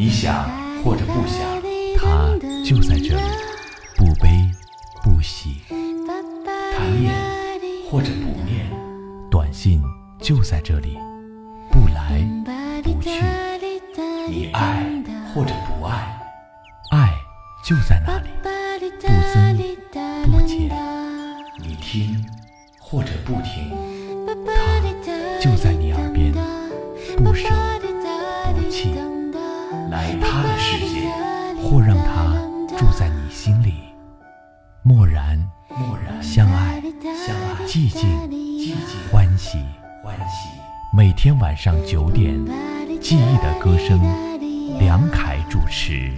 你想或者不想，他就在这里，不悲不喜。他念或者不念，短信就在这里，不来不去。你爱或者不爱，爱就在那里，不增不减。你听或者不听，他就在你耳边，不舍。来他的世界，或让他住在你心里，默然默然相爱，相爱寂静寂静欢喜。欢喜。每天晚上九点，记忆的歌声，梁凯主持。